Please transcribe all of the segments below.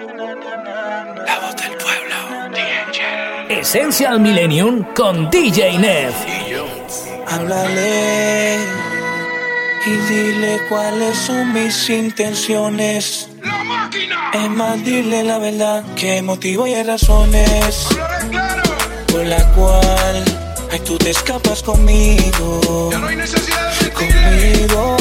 La voz del pueblo, DJ Essential Millennium con DJ Neff. Háblale y dile cuáles son mis intenciones. La máquina. Es más, dile la verdad, que motivo y razones. Claro. Por la cual, ay, tú te escapas conmigo. Ya no hay necesidad de Conmigo.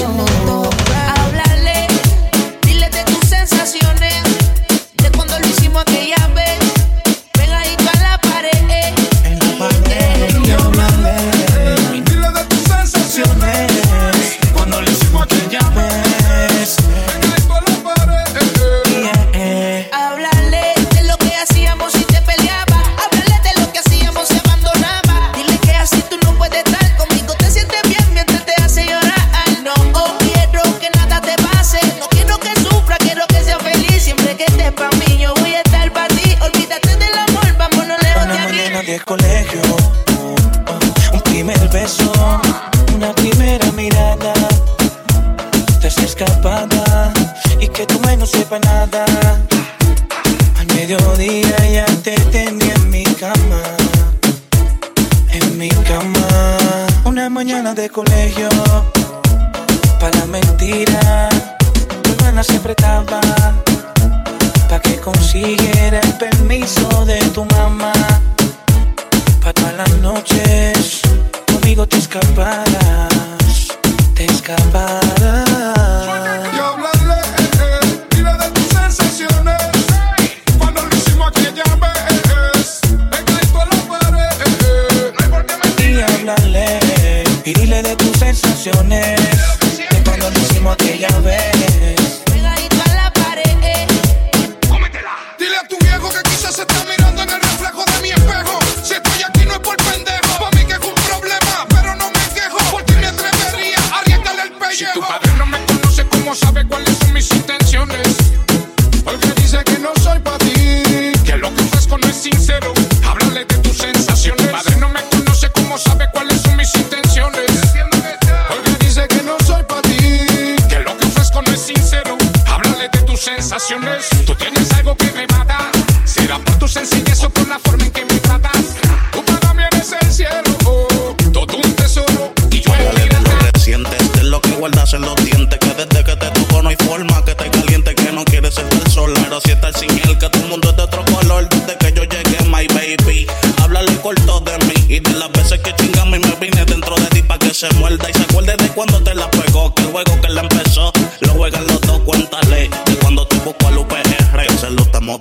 sensaciones. Tú tienes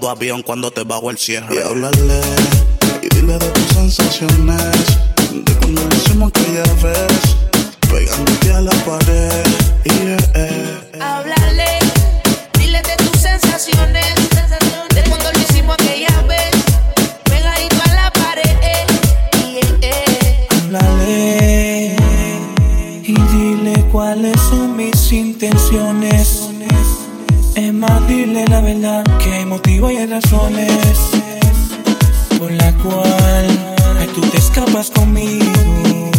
avión cuando te bajo el cierre. Y háblale y dile de tus sensaciones. De cuando hicimos aquella vez, pegándote a la pared. Yeah, yeah. Dile de tus sensaciones. De cuando lo hicimos aquella vez, eh, eh, eh. pegadito a la pared. Yeah, y dile cuáles son mis intenciones. Es más, dile la verdad el motivo y razones por la cual ay, tú te escapas conmigo.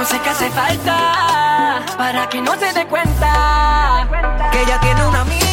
no sé qué hace falta para que no se dé cuenta que ella tiene una amiga.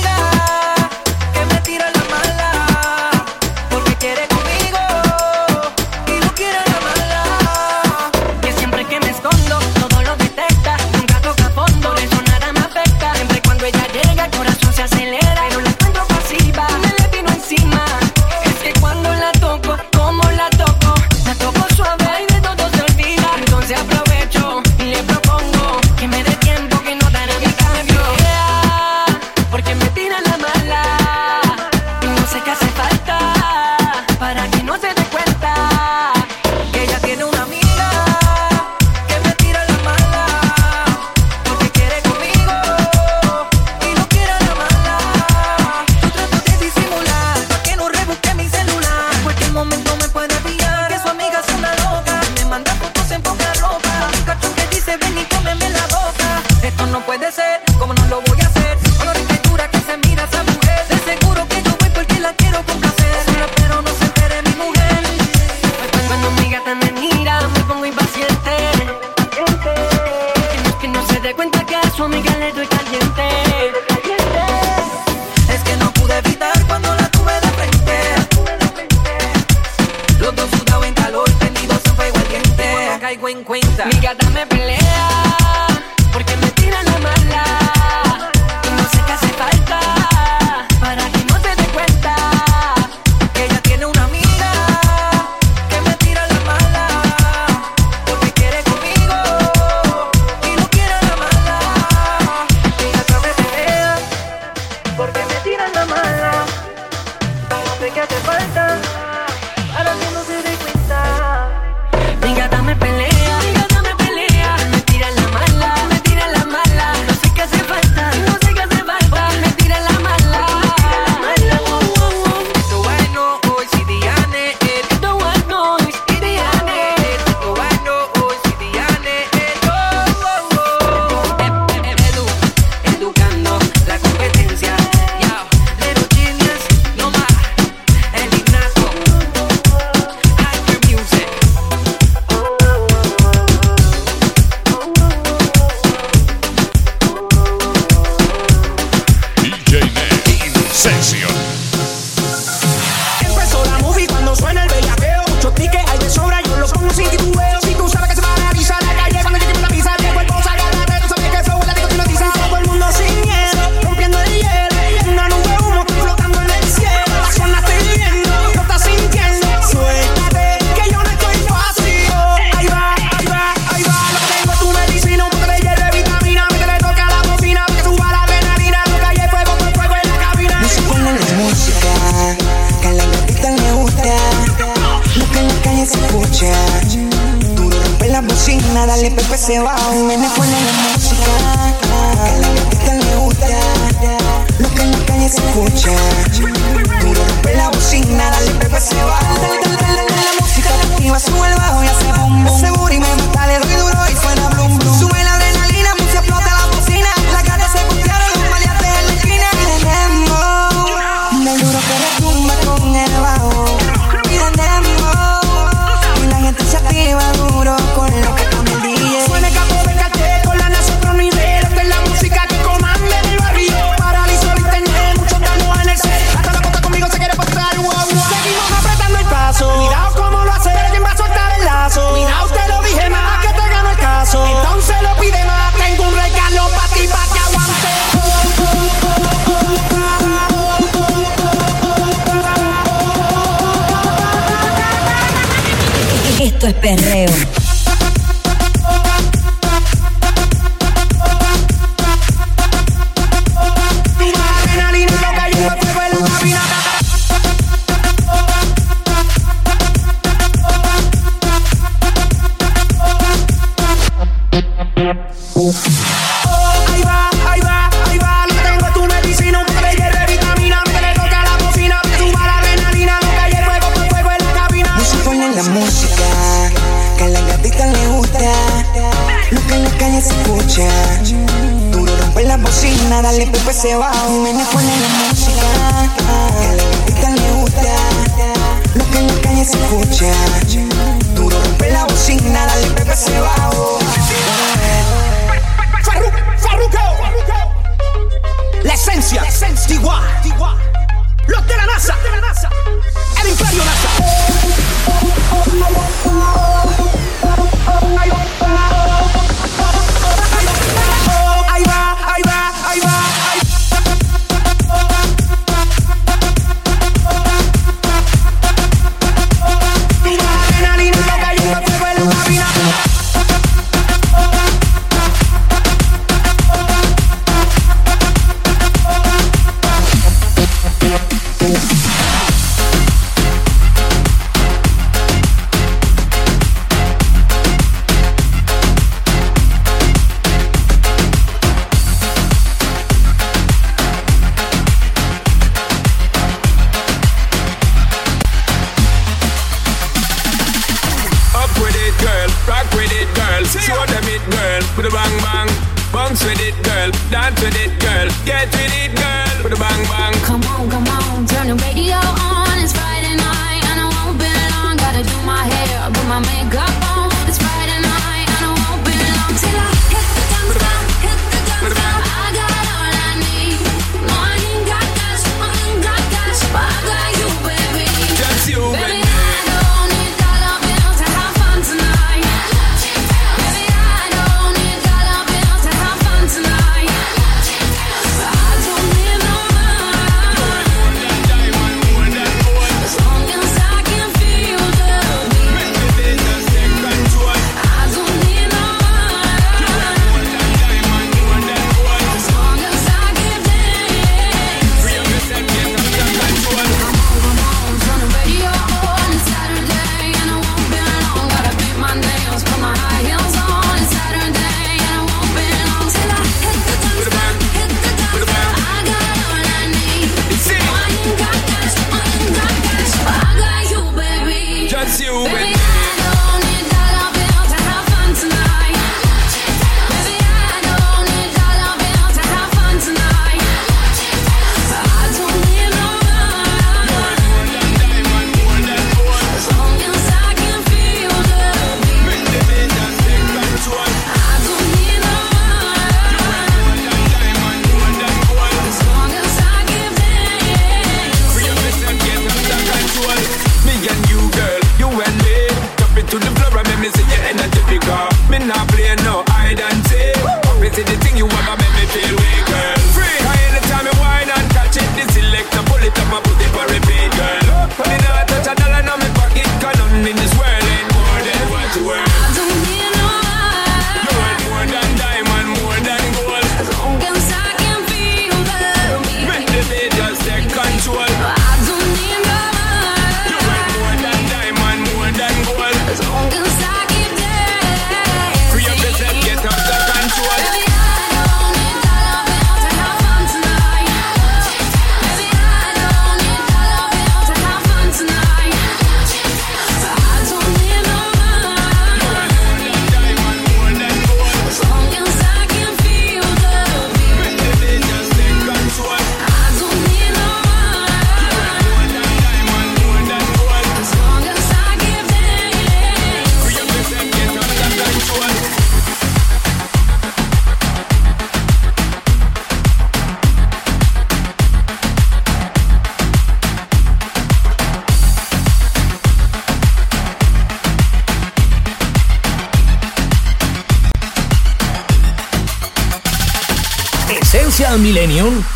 Que en la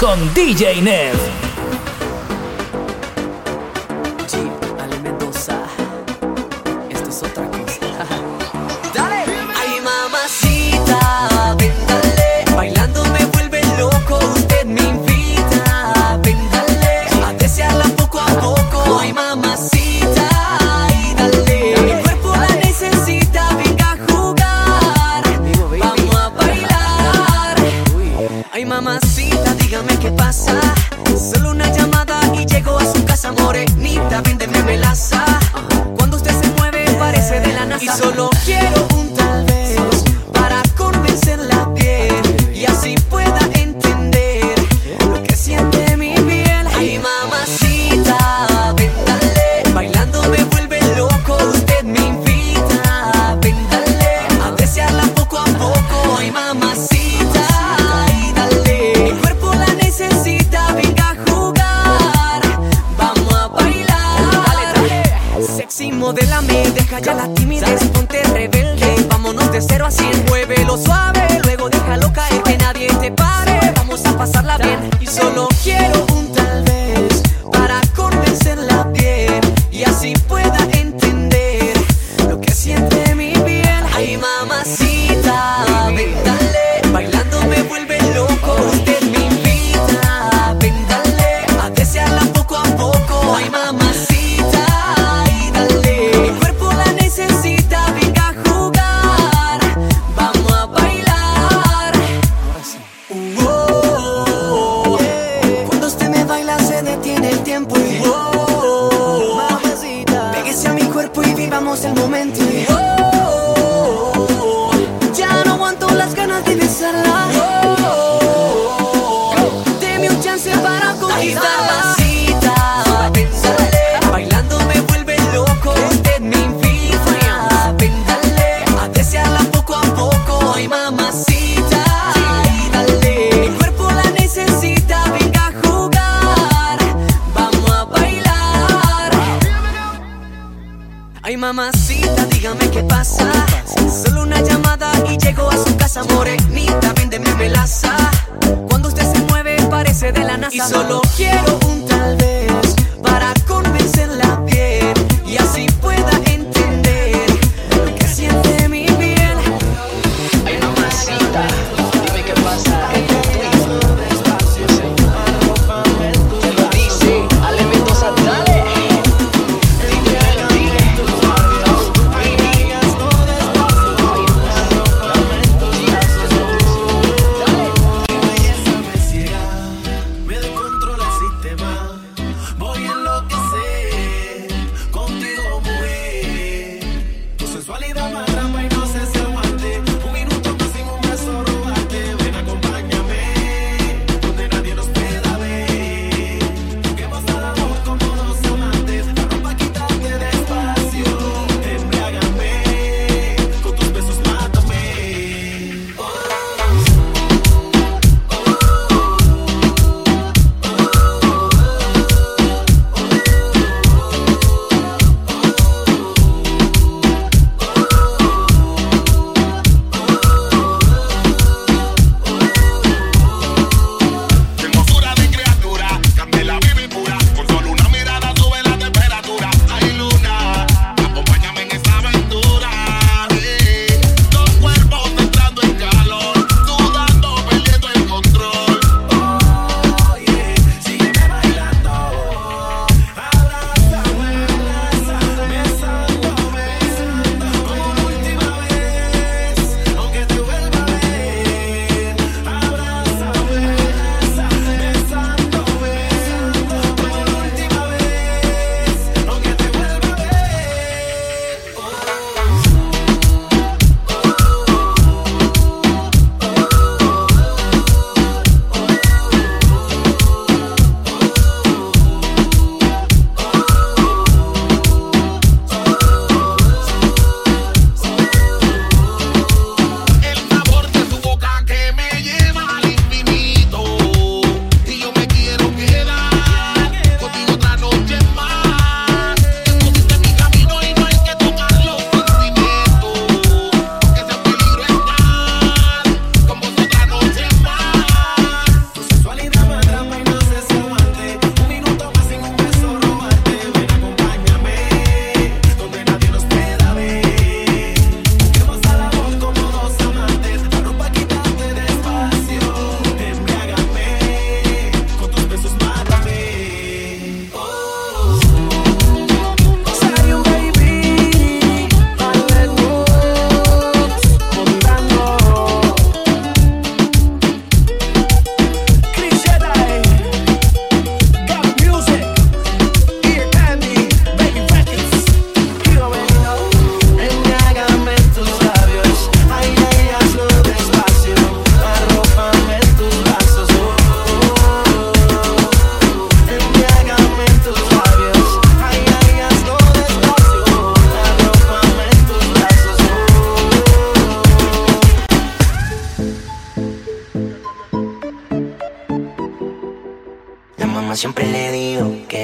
con DJ Nev.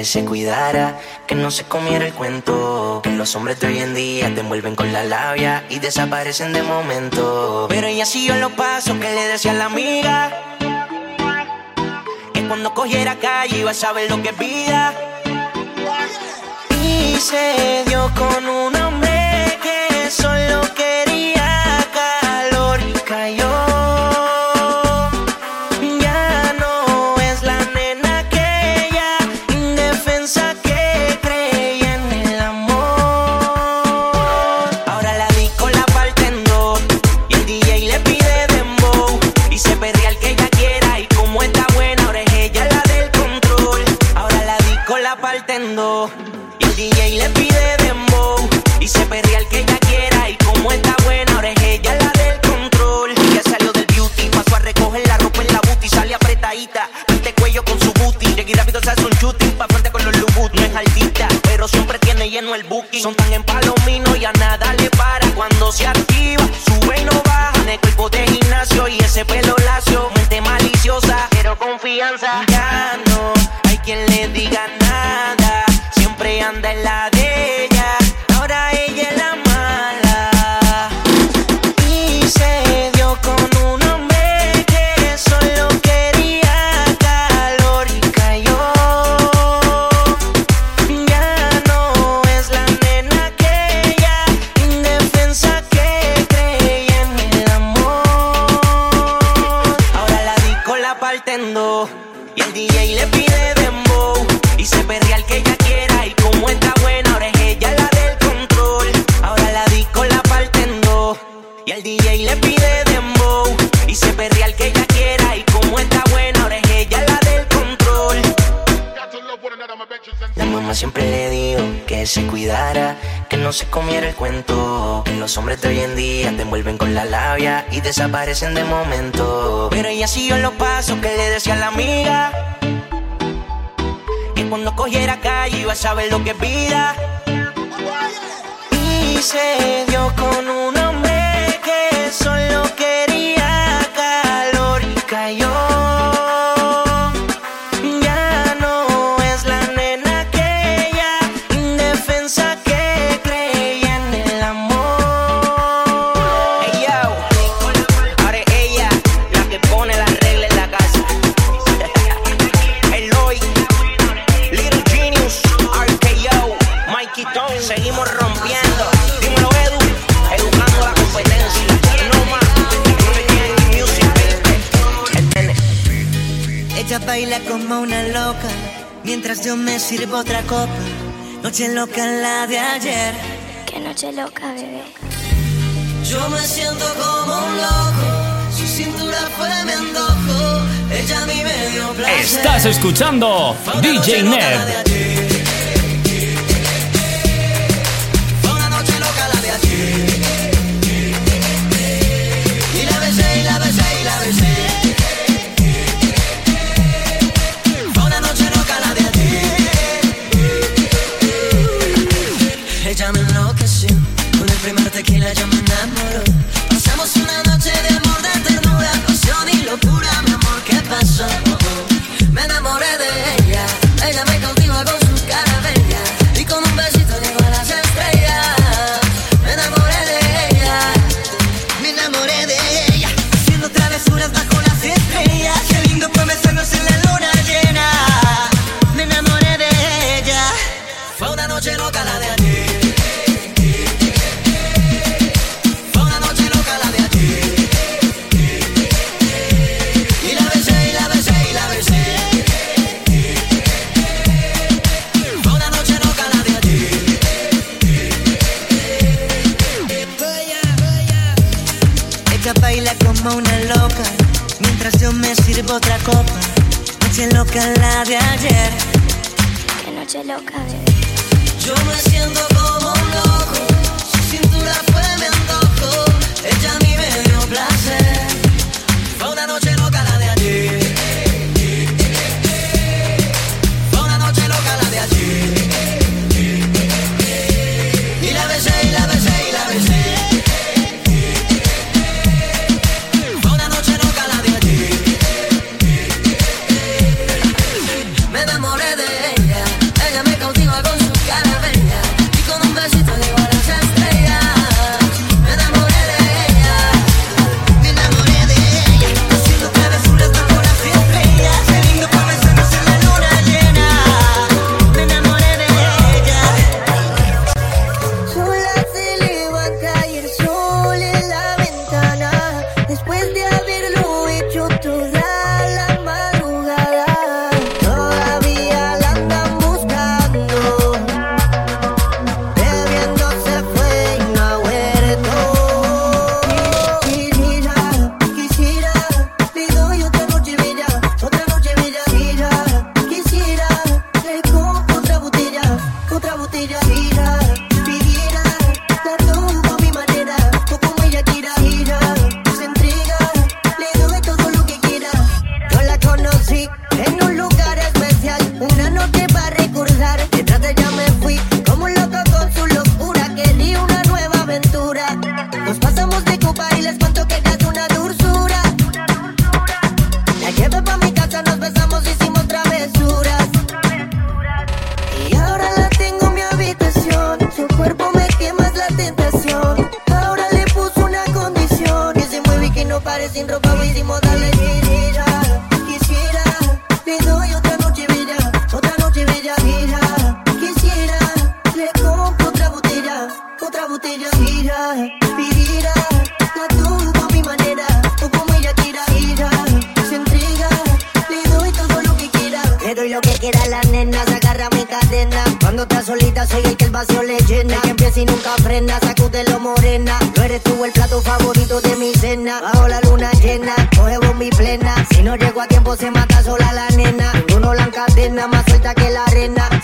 se cuidara, que no se comiera el cuento. Que los hombres de hoy en día te envuelven con la labia y desaparecen de momento. Pero ella siguió los pasos que le decía la amiga. Que cuando cogiera calle iba a saber lo que pida. Y se dio con una son tan en palomino y a nada le para cuando se activa. Sube y no baja en el cuerpo de gimnasio y ese pelo lacio. Mente maliciosa, pero confianza. se cuidara, que no se comiera el cuento. Los hombres de hoy en día te envuelven con la labia y desaparecen de momento. Pero ella siguió en los pasos que le decía a la amiga. Que cuando cogiera calle iba a saber lo que es vida. Y se dio con una como una loca, mientras yo me sirvo otra copa. Noche loca la de ayer. Qué noche loca, bebé. Yo me siento como un loco, su cintura fue mi antojo, ella a mí me dio placer. Estás escuchando DJ Ned.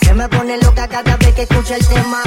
Que me pone loca cada vez que escucho el tema.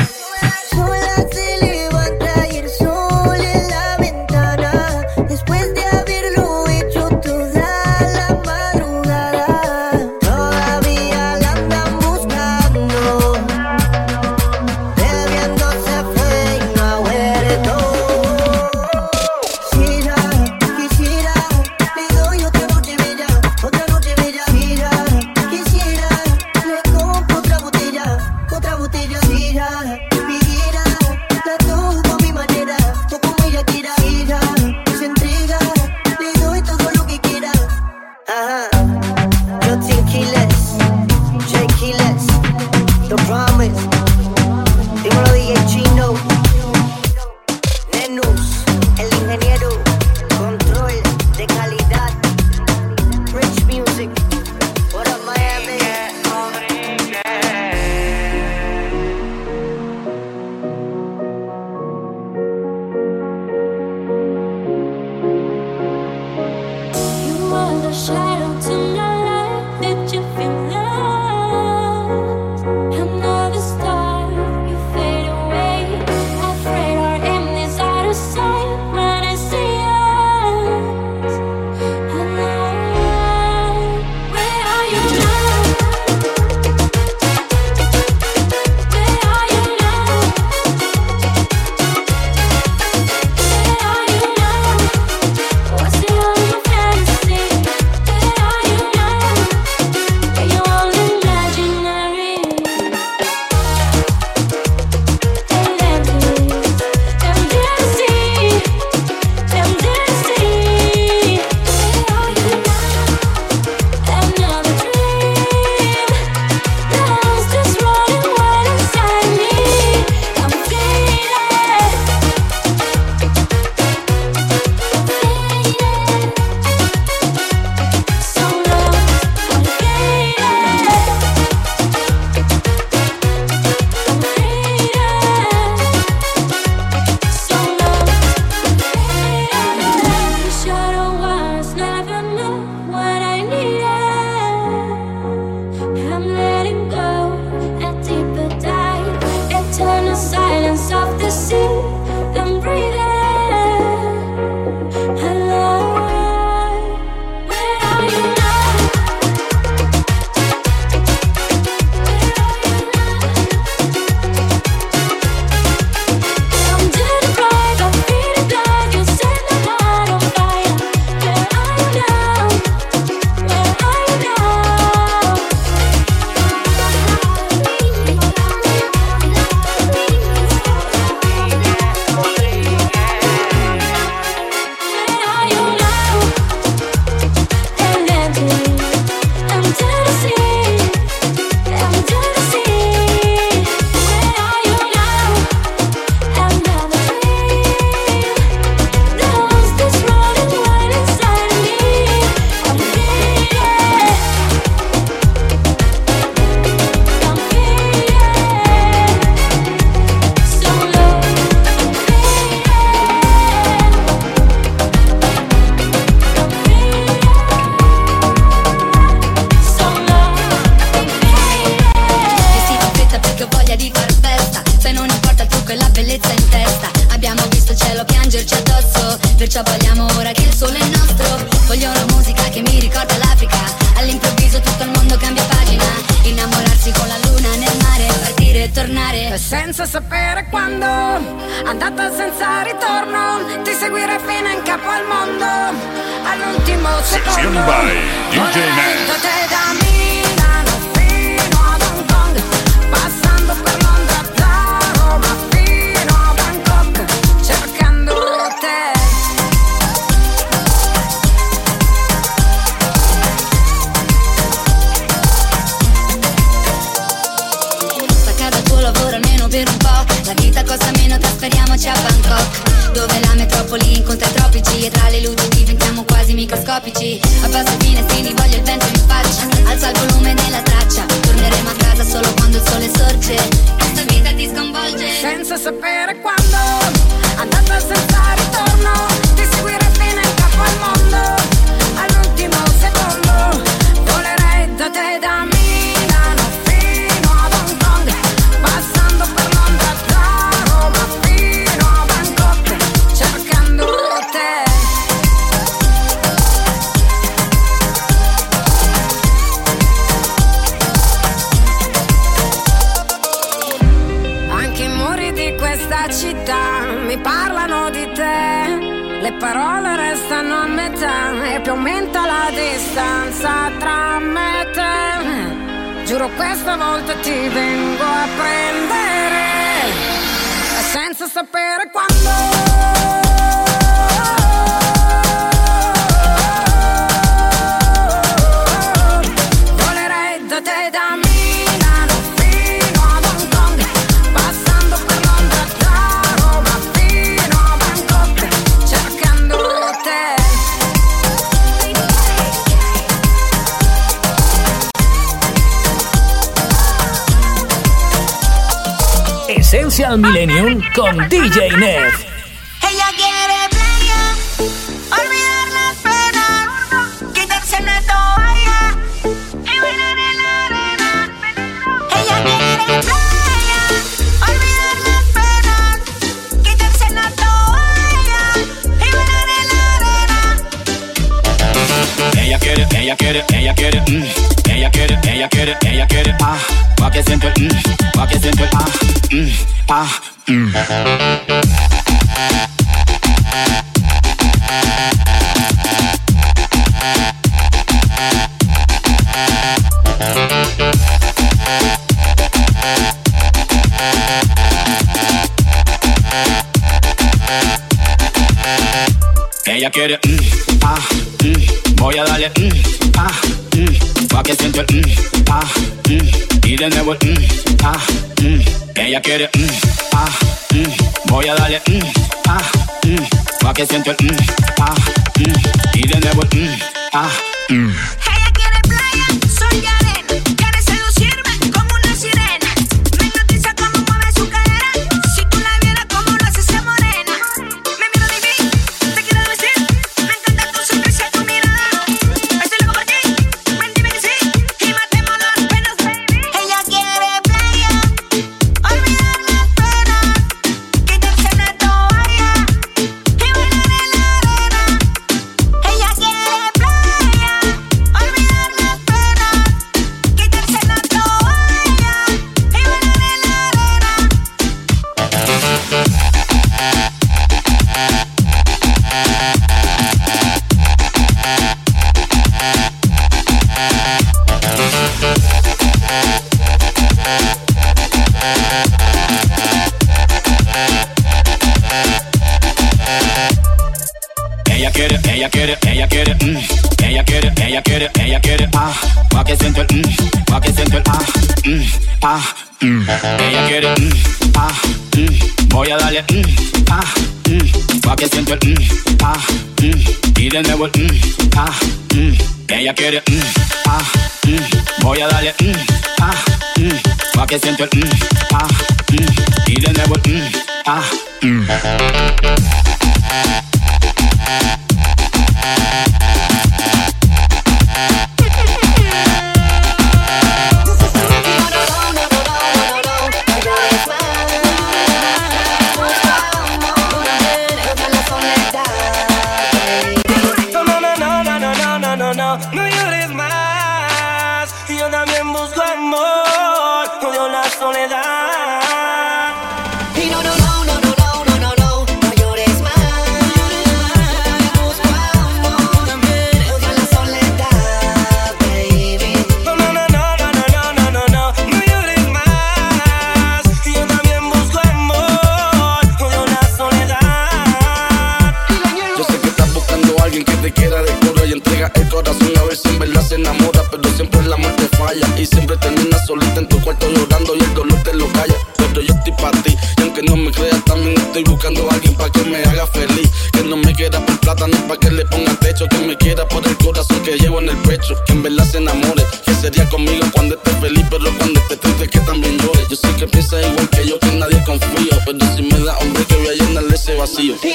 DJ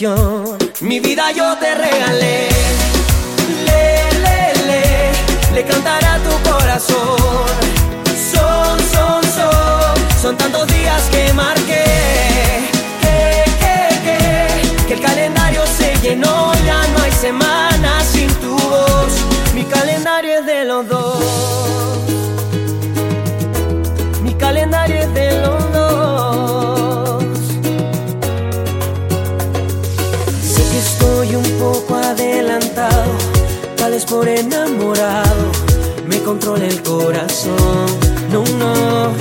Mi vida yo te regalé. Le, le, le, le cantará tu corazón. Son, son, son, son tantos días que mar controla el corazón. No, no.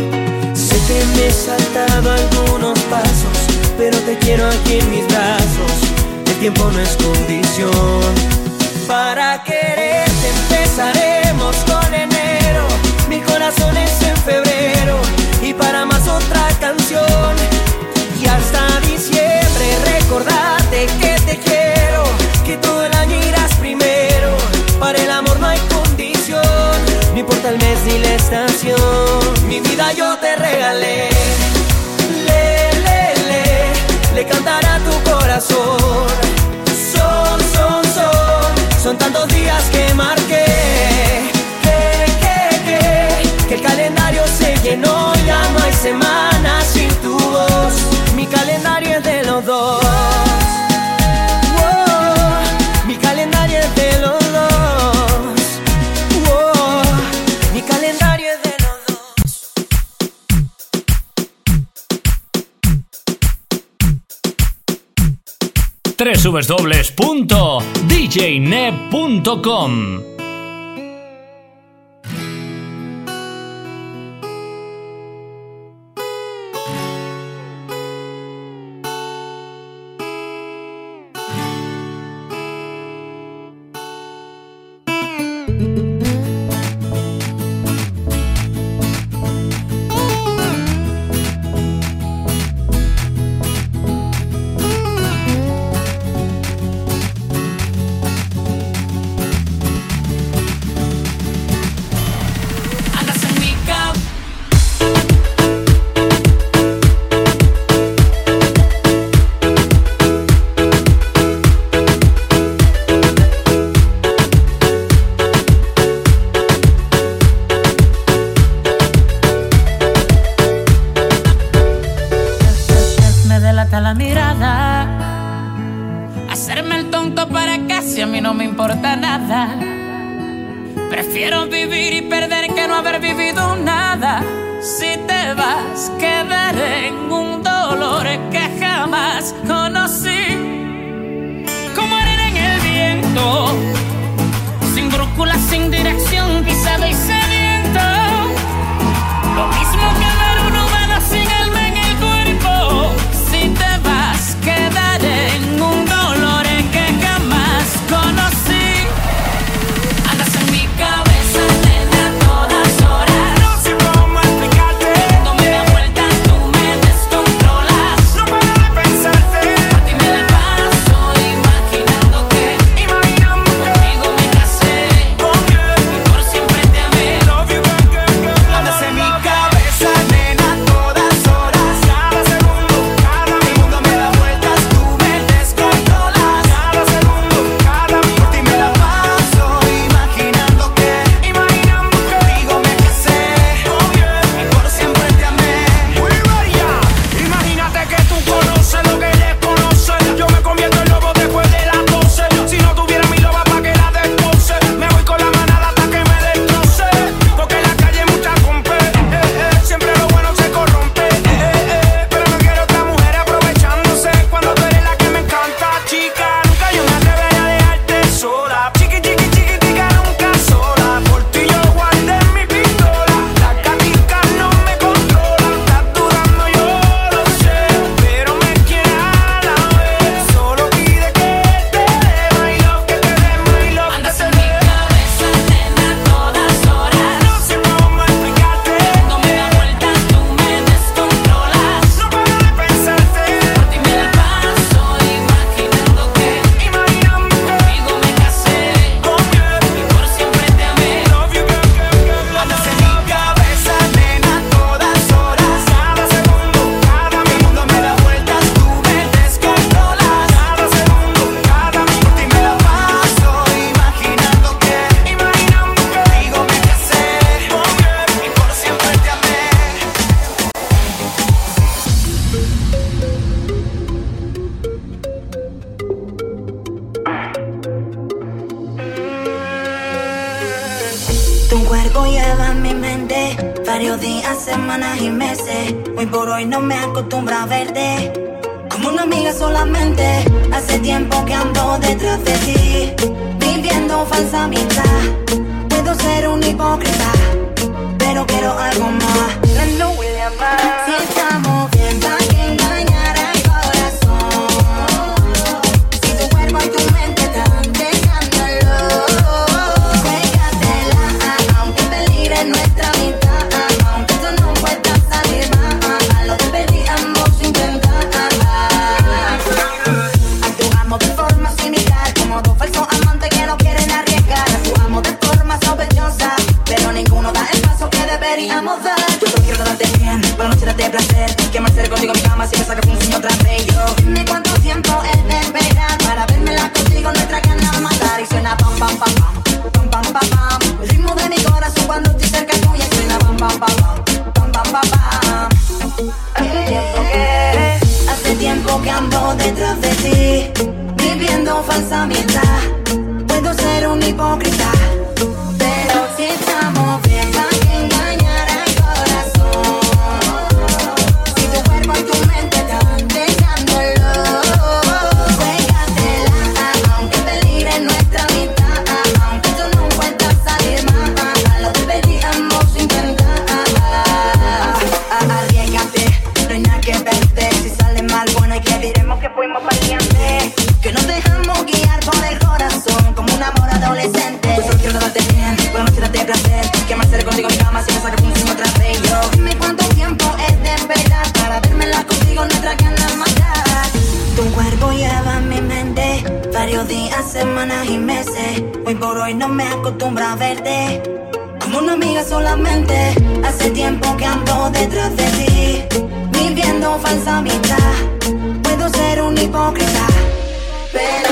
Sé que me he saltado algunos pasos, pero te quiero aquí en mis brazos. El tiempo no es condición. Para quererte empezaremos con enero. Mi corazón es en febrero. Y para más otra canción. Y hasta diciembre recordarte que te quiero. Que todo importa el mes ni la estación. Mi vida yo te regalé. Le, le, le, le cantará tu corazón. Son, son, son, son tantos días que marqué. Que, que, que, que el calendario se llenó. Ya no hay semanas sin tu voz. Mi calendario es de los dos. www.djne.com no me importa nada. Prefiero vivir y perder que no haber vivido nada. Si te vas, quedaré en un dolor que jamás conocí. Como arena en el viento, sin brújula, sin dirección, pisada y semanas y meses. Hoy por hoy no me acostumbra a verte. Como una amiga solamente, hace tiempo que ando detrás de ti. Viviendo falsa amistad, puedo ser un hipócrita, pero quiero algo más. La no William, si estamos concretar. Pero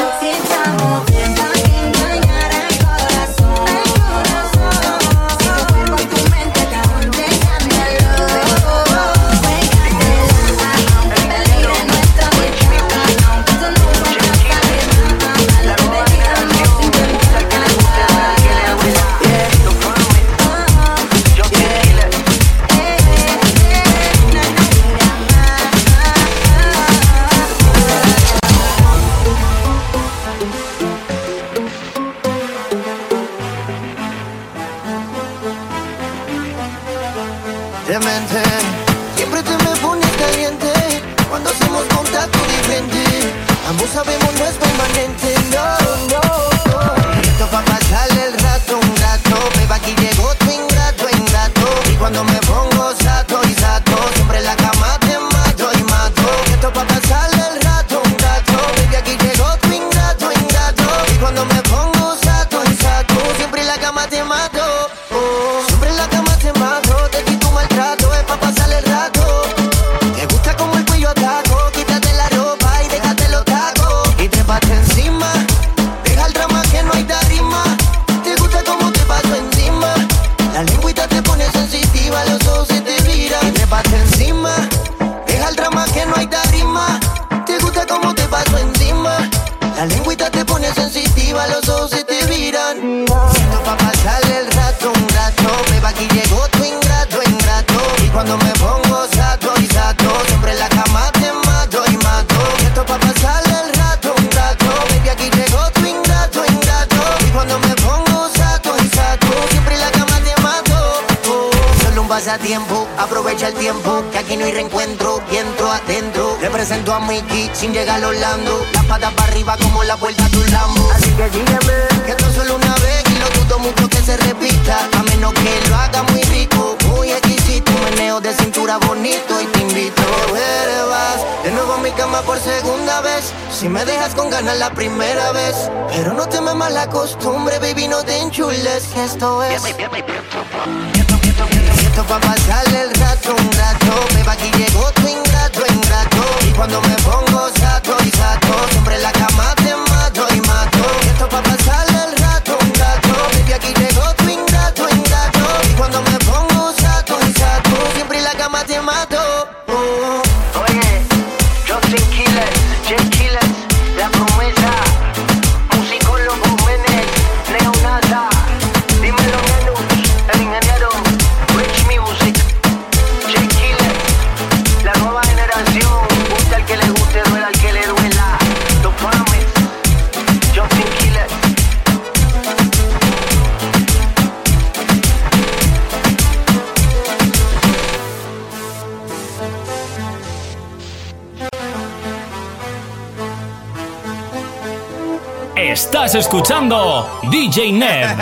escuchando DJ Neb.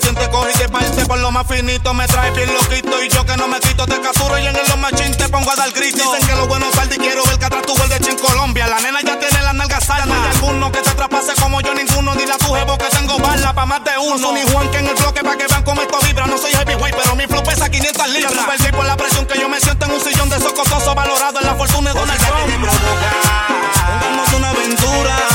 producción te coge y te parte por lo más finito. Me trae bien loquito y yo que no me quito. Te capturo y en el los machín te pongo a dar grito. Dicen que lo bueno tarde quiero ver que atrás tu vuelves en Colombia. La nena ya tiene las nalgas sanas. No hay alguno que se atrapase como yo ninguno. Ni la tu jevo que tengo bala pa' más de uno. Soy ni Juan que en el bloque pa' que vean cómo esto vibra. No soy heavyweight, pero mi flow pesa 500 libras. Perdí por la presión que yo me siento en un sillón de socotoso valorado en la fortuna de Donald Trump. una aventura.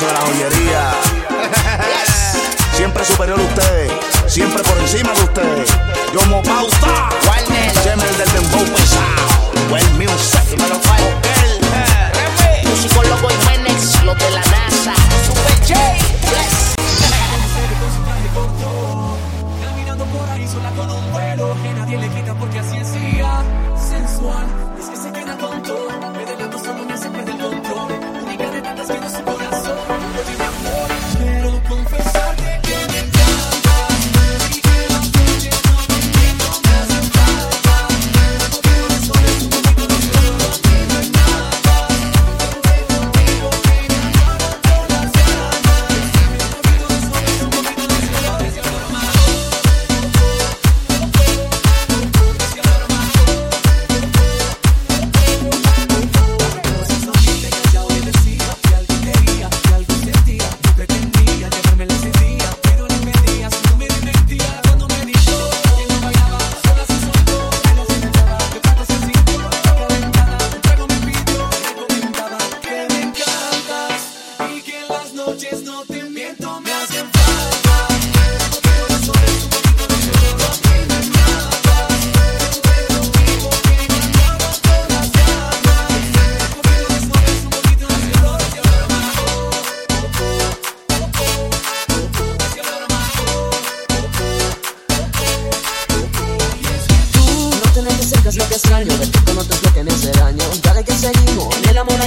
eso de la joyería. Siempre superior a ustedes, siempre por encima de ustedes. Yo mo pauta, Warner, Gemel del Dembow pesado, Well Music, primero Falker, musicólogo Jiménez, los de la NASA, Super J, yes. Caminando por ahí sola con un vuelo que nadie le quita porque así es ella, sensual.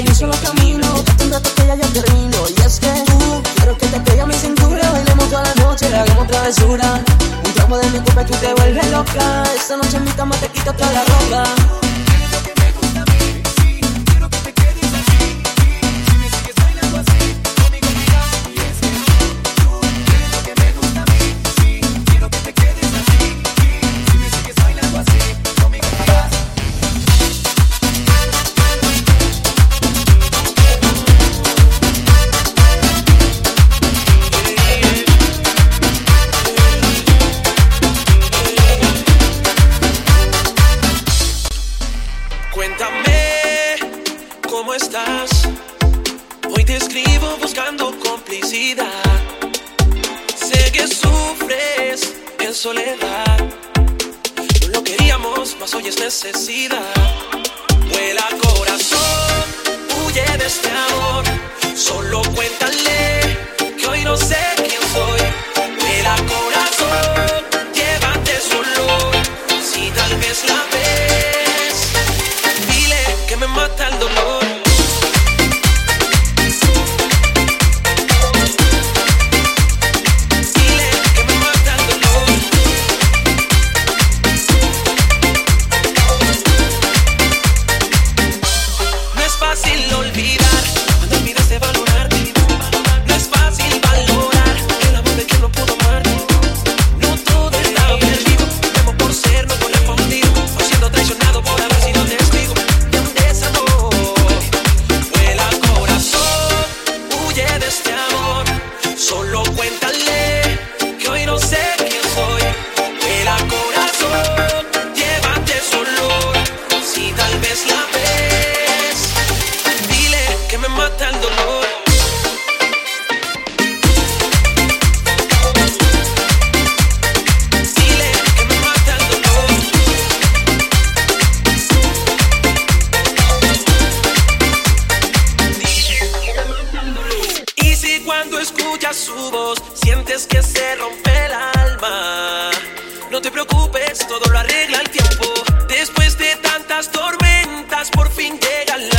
yo solo camino. Un rato que ya yo termino. Y es que tú, quiero que te pegue a mi cintura. Bailemos toda la noche, le hagamos travesura. Un tramo de mi culpa y tú te vuelves loca. Esta noche en mi cama te quito toda la ropa. Cuando escuchas su voz, sientes que se rompe el alma. No te preocupes, todo lo arregla el tiempo. Después de tantas tormentas, por fin llega la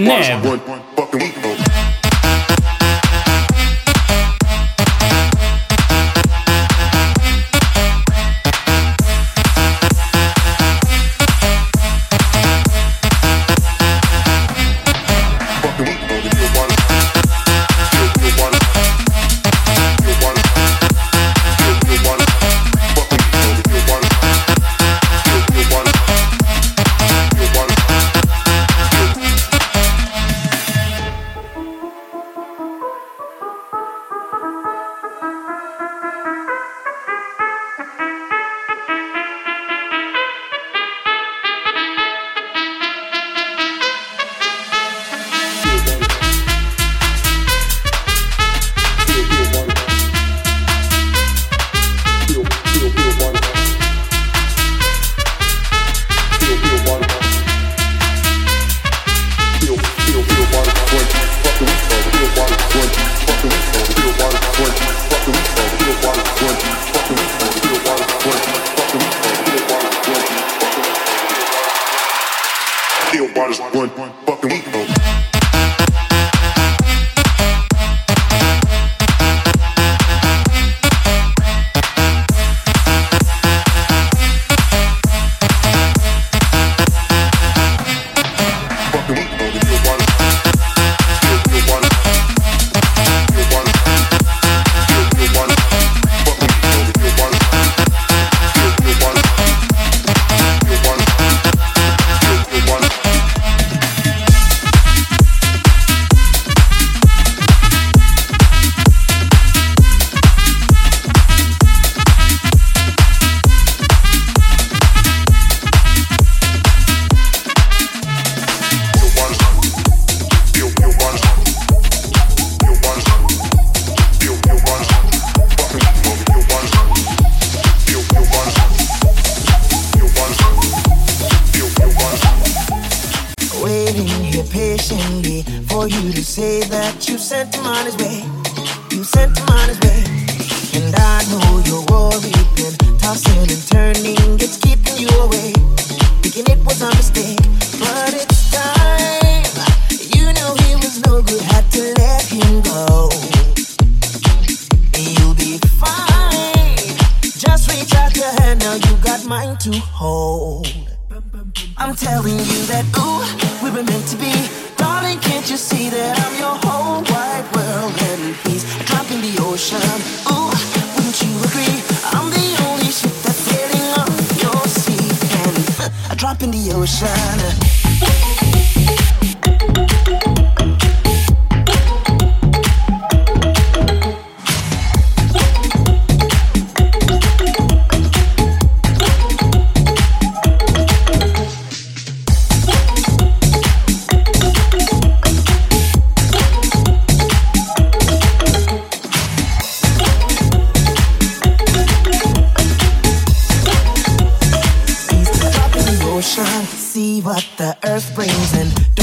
DJ Neb. The earth brings, and